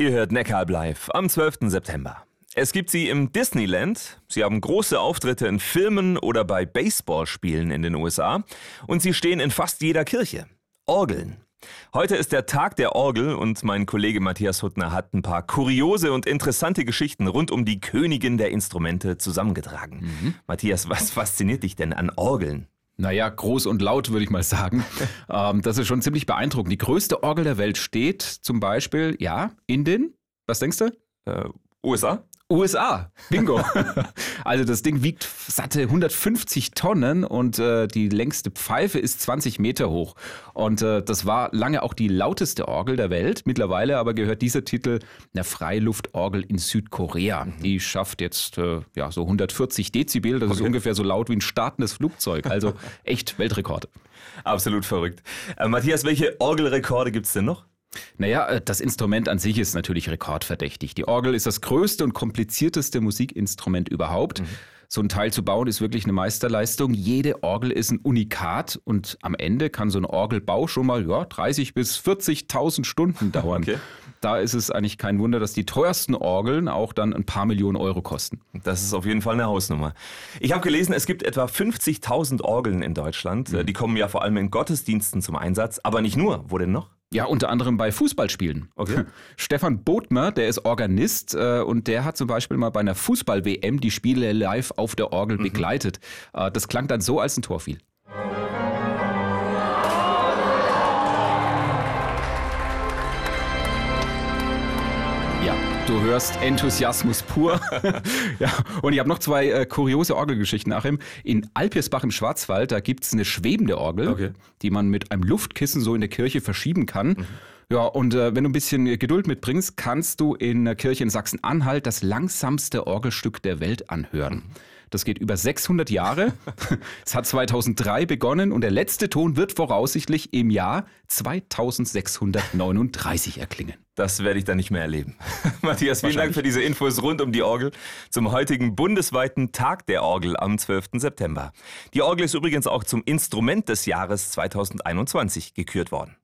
Ihr hört Neckarb live am 12. September. Es gibt sie im Disneyland. Sie haben große Auftritte in Filmen oder bei Baseballspielen in den USA. Und sie stehen in fast jeder Kirche. Orgeln. Heute ist der Tag der Orgel und mein Kollege Matthias Huttner hat ein paar kuriose und interessante Geschichten rund um die Königin der Instrumente zusammengetragen. Mhm. Matthias, was fasziniert dich denn an Orgeln? Naja, groß und laut würde ich mal sagen. ähm, das ist schon ziemlich beeindruckend. Die größte Orgel der Welt steht zum Beispiel, ja, in den, was denkst du? Äh, USA? USA, bingo. also das Ding wiegt satte 150 Tonnen und äh, die längste Pfeife ist 20 Meter hoch. Und äh, das war lange auch die lauteste Orgel der Welt. Mittlerweile aber gehört dieser Titel einer Freiluftorgel in Südkorea. Mhm. Die schafft jetzt äh, ja so 140 Dezibel. Das okay. ist ungefähr so laut wie ein startendes Flugzeug. Also echt Weltrekord. Absolut verrückt. Äh, Matthias, welche Orgelrekorde gibt es denn noch? Naja, äh, das Instrument an sich ist natürlich rekordverdächtig. Die Orgel ist das größte und komplizierteste Musikinstrument überhaupt. Mhm. So ein Teil zu bauen ist wirklich eine Meisterleistung. Jede Orgel ist ein Unikat und am Ende kann so ein Orgelbau schon mal ja, 30 bis 40.000 Stunden dauern. Okay. Da ist es eigentlich kein Wunder, dass die teuersten Orgeln auch dann ein paar Millionen Euro kosten. Das ist auf jeden Fall eine Hausnummer. Ich habe gelesen, es gibt etwa 50.000 Orgeln in Deutschland. Mhm. Die kommen ja vor allem in Gottesdiensten zum Einsatz, aber nicht nur. Wo denn noch? Ja, unter anderem bei Fußballspielen. Okay. Stefan Bodmer, der ist Organist äh, und der hat zum Beispiel mal bei einer Fußball-WM die Spiele live auf der Orgel mhm. begleitet. Äh, das klang dann so, als ein Tor fiel. Du hörst Enthusiasmus pur. ja, und ich habe noch zwei äh, kuriose Orgelgeschichten, Achim. In Alpirsbach im Schwarzwald, da gibt's eine schwebende Orgel, okay. die man mit einem Luftkissen so in der Kirche verschieben kann. Mhm. Ja, und äh, wenn du ein bisschen Geduld mitbringst, kannst du in der Kirche in Sachsen-Anhalt das langsamste Orgelstück der Welt anhören. Das geht über 600 Jahre. es hat 2003 begonnen und der letzte Ton wird voraussichtlich im Jahr 2639 erklingen. Das werde ich dann nicht mehr erleben. Matthias, vielen Dank für diese Infos rund um die Orgel zum heutigen bundesweiten Tag der Orgel am 12. September. Die Orgel ist übrigens auch zum Instrument des Jahres 2021 gekürt worden.